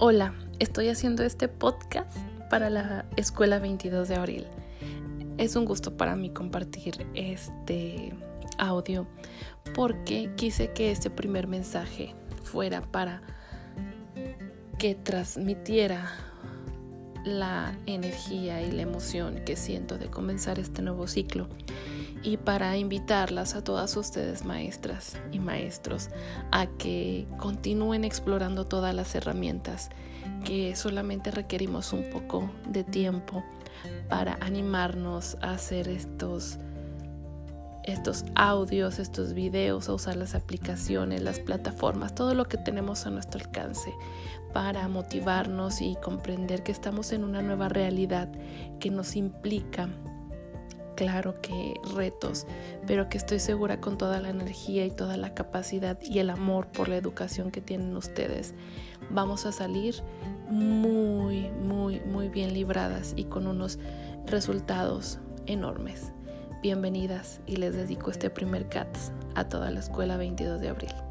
Hola, estoy haciendo este podcast para la Escuela 22 de Abril. Es un gusto para mí compartir este audio porque quise que este primer mensaje fuera para que transmitiera la energía y la emoción que siento de comenzar este nuevo ciclo y para invitarlas a todas ustedes maestras y maestros a que continúen explorando todas las herramientas que solamente requerimos un poco de tiempo para animarnos a hacer estos estos audios, estos videos, a usar las aplicaciones, las plataformas, todo lo que tenemos a nuestro alcance para motivarnos y comprender que estamos en una nueva realidad que nos implica claro que retos, pero que estoy segura con toda la energía y toda la capacidad y el amor por la educación que tienen ustedes, vamos a salir muy, muy, muy bien libradas y con unos resultados enormes. Bienvenidas y les dedico este primer CATS a toda la escuela 22 de abril.